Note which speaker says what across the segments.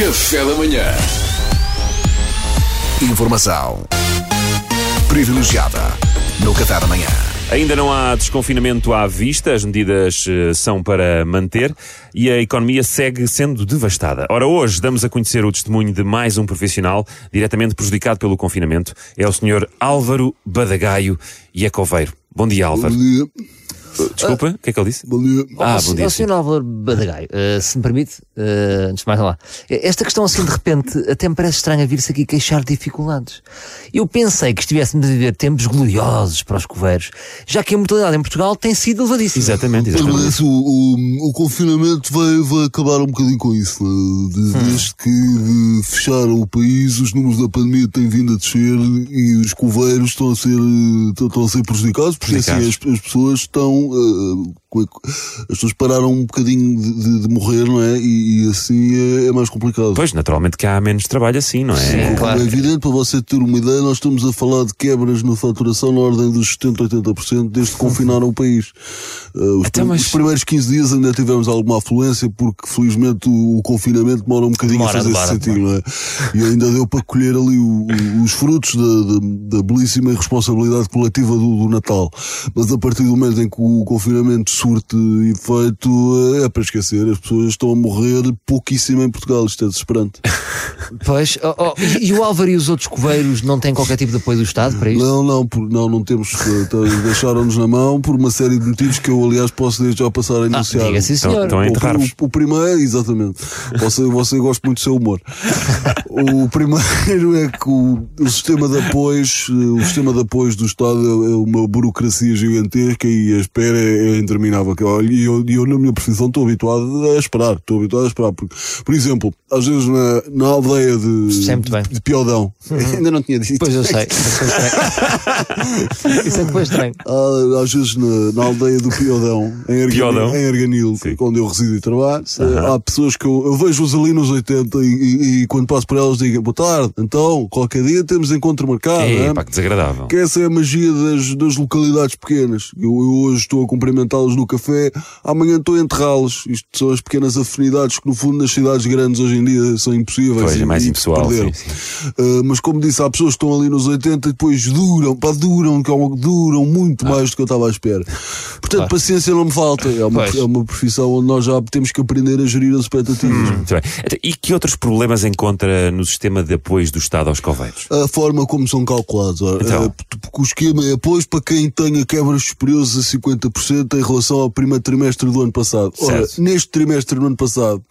Speaker 1: Café da manhã. Informação privilegiada no Café da manhã.
Speaker 2: Ainda não há desconfinamento à vista, as medidas eh, são para manter e a economia segue sendo devastada. Ora, hoje damos a conhecer o testemunho de mais um profissional diretamente prejudicado pelo confinamento. É o Sr. Álvaro Badagaio e é coveiro. Bom dia, Álvaro.
Speaker 3: Bom dia.
Speaker 2: Desculpa, o que é que ele disse?
Speaker 3: Bom dia.
Speaker 2: Ah, bom dia.
Speaker 4: Sr. Álvaro Badagaio, eh, se me permite, eh, antes de mais lá, esta questão assim de repente até me parece estranha vir-se aqui queixar de dificuldades. Eu pensei que estivéssemos a viver tempos gloriosos para os coveiros, já que a mortalidade em Portugal tem sido elevadíssima.
Speaker 2: Exatamente,
Speaker 3: Mas
Speaker 2: exatamente.
Speaker 3: assim, o, o, o confinamento vai, vai acabar um bocadinho com isso. né? De- Desde que eh, fecharam o país, os números da pandemia têm vindo a descer e os coveiros estão a ser, estão- estão a ser prejudicados, porque assim, as,
Speaker 2: Prejudicados.
Speaker 3: as pessoas estão. euh, as pessoas pararam um bocadinho de, de- de morrer, não é? E, e assim é, é mais complicado.
Speaker 2: Pois, naturalmente que há menos trabalho assim, não é?
Speaker 4: Sim.
Speaker 3: Como
Speaker 4: claro.
Speaker 3: é evidente, para você ter uma ideia, nós estamos a falar de quebras na faturação na ordem dos 70, 80% desde que confinaram o país. Uh, os,
Speaker 2: Então, mas-
Speaker 3: os primeiros 15 dias ainda tivemos alguma afluência, porque felizmente o, o confinamento demora um bocadinho
Speaker 4: Demora,
Speaker 3: a fazer
Speaker 4: demora,
Speaker 3: esse sentido, não é? E ainda deu para colher ali o- o- os frutos da, da- da belíssima responsabilidade coletiva do, do Natal. Mas a partir do momento em que o confinamento surte efeito, é para esquecer. As pessoas estão a morrer pouquíssimo em Portugal. Isto é desesperante.
Speaker 4: Pois, ó, ó, e, e o Álvaro e os outros coveiros não têm qualquer tipo de apoio do Estado para isto?
Speaker 3: Não, não, por- não, não temos. eh, então, Deixaram-nos na mão por uma série de motivos que eu, aliás, posso desde já passar a enunciar.
Speaker 4: Ah, diga sim,
Speaker 2: Então-
Speaker 4: senhor.
Speaker 2: então é
Speaker 3: O, o, o primeiro, exatamente. Você, você gosta muito do seu humor. O primeiro é que o, o sistema de apoios, eh, o sistema de apoios do Estado é é uma burocracia gigantesca e a espera é, é interminável. Que, olha, E eu, e eu, na minha profissão, estou habituado a esperar. Estou habituado a esperar. Por, por exemplo, às vezes na, na aldeia de, de Piodão, ainda não tinha dito.
Speaker 4: Pois eu sei. Isso é estranho. Isso é que foi estranho.
Speaker 3: Há, às vezes na, na aldeia do Piodão, em Arganil,
Speaker 2: Piodão?
Speaker 3: em Arganil onde eu resido e trabalho, eh, há pessoas que eu, eu vejo-os ali nos 80 e, e- e quando passo por elas digo, boa tarde, então, qualquer dia temos encontro marcado,
Speaker 2: É,
Speaker 3: é?
Speaker 2: pá, que desagradável.
Speaker 3: Que essa é a magia das, das localidades pequenas. Eu, eu hoje estou a cumprimentá-los no café, amanhã estou a enterrá-los. Isto são as pequenas afinidades que, no fundo, nas cidades grandes hoje em dia são impossíveis.
Speaker 2: Pois, é
Speaker 3: e-
Speaker 2: mais
Speaker 3: e
Speaker 2: impessoal,
Speaker 3: perderam.
Speaker 2: sim,
Speaker 3: Uh, mas como disse, há pessoas que estão ali nos 80 e depois duram, pá, duram, é duram muito
Speaker 2: Ah.
Speaker 3: mais do que eu estava à espera. Portanto, paciência não me falta. É uma,
Speaker 4: Pois.
Speaker 3: é uma profissão onde nós já temos que aprender a gerir as expectativas.
Speaker 2: Muito bem. Então, E que outros problemas encontra no sistema de apoios do Estado aos coveiros?
Speaker 3: A forma como são calculados. Ora,
Speaker 2: Então.
Speaker 3: é, porque o esquema é apoio para quem tenha quebras superiores a 50% em relação ao primeiro trimestre do ano passado. Ora, neste trimestre do ano passado,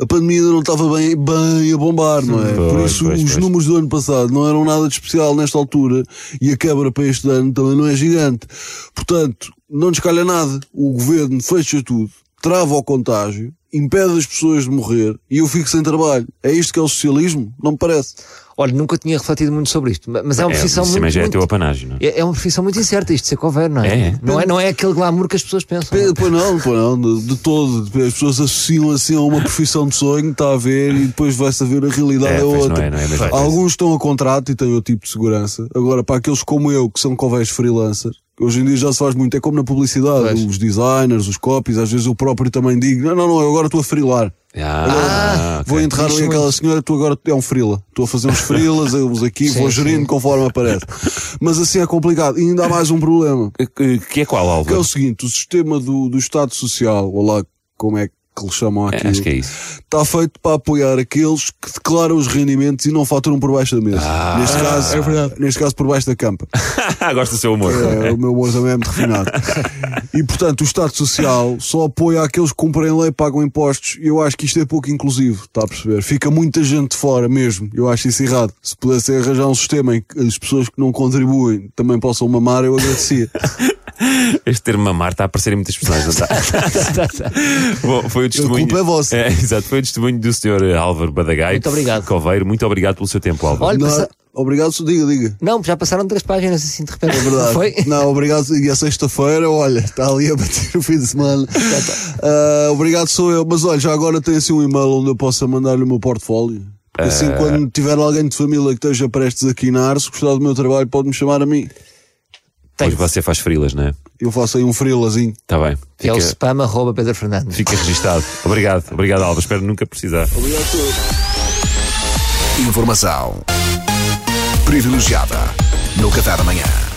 Speaker 3: a pandemia ainda não estava bem, bem a bombar, não é? Por
Speaker 2: Pois,
Speaker 3: isso,
Speaker 2: pois,
Speaker 3: os
Speaker 2: pois.
Speaker 3: números do ano passado não eram nada de especial nesta altura e a quebra para este ano também não é gigante. Portanto, não nos calha nada. O governo fecha tudo, trava o contágio, impede as pessoas de morrer e eu fico sem trabalho. É isto que é o socialismo? Não me parece.
Speaker 4: Olha, nunca tinha refletido muito sobre isto, mas é uma
Speaker 2: É,
Speaker 4: profissão
Speaker 2: isso
Speaker 4: muito.
Speaker 2: já é
Speaker 4: muito-
Speaker 2: teu apanágio, não é?
Speaker 4: É é uma profissão muito incerta isto de ser coveiro, não é?
Speaker 2: É, é.
Speaker 4: Não, é não é aquele glamour que as pessoas pensam.
Speaker 3: Pe- Pois não, pois não, de, de todo. As pessoas associam assim a uma profissão de sonho, está a ver, e depois vai-se a ver a realidade
Speaker 2: É,
Speaker 3: é,
Speaker 2: pois não
Speaker 3: outra.
Speaker 2: é, não é.
Speaker 3: Alguns estão a contrato e têm outro tipo de segurança. Agora, para aqueles como eu, que são coveiros freelancers, hoje em dia já se faz muito, é como na publicidade, os designers, os copies, às vezes eu próprio também digo, não, não, não, eu agora estou a freelar.
Speaker 2: Ah, ok.
Speaker 3: Vou enterrar ali aquela senhora, tu agora é um frila. Estou a fazer uns frilas, eu os aqui, vou gerindo conforme aparece. Mas assim é complicado. E ainda há mais um problema.
Speaker 2: Que, que é qual,
Speaker 3: Que é
Speaker 2: Álvaro?
Speaker 3: o seguinte, o sistema do, do Estado Social, ou lá como é que lhe chamam
Speaker 2: É,
Speaker 3: aquilo,
Speaker 2: acho que é isso.
Speaker 3: está feito para apoiar aqueles que declaram os rendimentos e não faturam por baixo da mesa.
Speaker 2: Ah.
Speaker 3: neste, caso,
Speaker 4: é verdade.
Speaker 3: neste caso, por baixo da campa.
Speaker 2: Gosto do seu humor.
Speaker 3: É, o meu humor também é muito refinado. E, portanto, o Estado Social só apoia aqueles que cumprem lei e pagam impostos. E eu acho que isto é pouco inclusivo, está a perceber? Fica muita gente de fora mesmo. Eu acho isso errado. Se pudessem arranjar um sistema em que as pessoas que não contribuem também possam mamar, eu agradecia.
Speaker 2: Este termo mamar está a aparecer em muitas personagens, não está? Bom, foi o testemunho.
Speaker 3: culpa é vossa.
Speaker 2: É, exato, foi o testemunho do Sr. Álvaro Badagaio.
Speaker 4: Muito obrigado.
Speaker 2: Coveiro, muito obrigado pelo seu tempo, Álvaro.
Speaker 4: Olha, passa-
Speaker 3: Obrigado, diga, diga.
Speaker 4: Não, já passaram três páginas assim de repente.
Speaker 3: É verdade.
Speaker 4: Foi?
Speaker 3: Não, obrigado. E a sexta-feira, olha, está ali a bater o fim de semana. Ah, obrigado, sou eu. Mas olha, já agora tem assim um e-mail onde eu possa mandar-lhe o meu portfólio. Assim, quando tiver alguém de família que esteja prestes a quinar, se gostar do meu trabalho, pode-me chamar a mim.
Speaker 2: Pois você faz frilas, não é?
Speaker 3: Eu faço aí um frilazinho.
Speaker 2: Está bem.
Speaker 4: Que é o
Speaker 2: Fica,
Speaker 4: spam arroba Pedro Fernandes.
Speaker 2: fica registado. Obrigado, obrigado, Álvaro. Espero nunca precisar.
Speaker 3: Obrigado, sou eu.
Speaker 1: Informação privilegiada no Café da Manhã.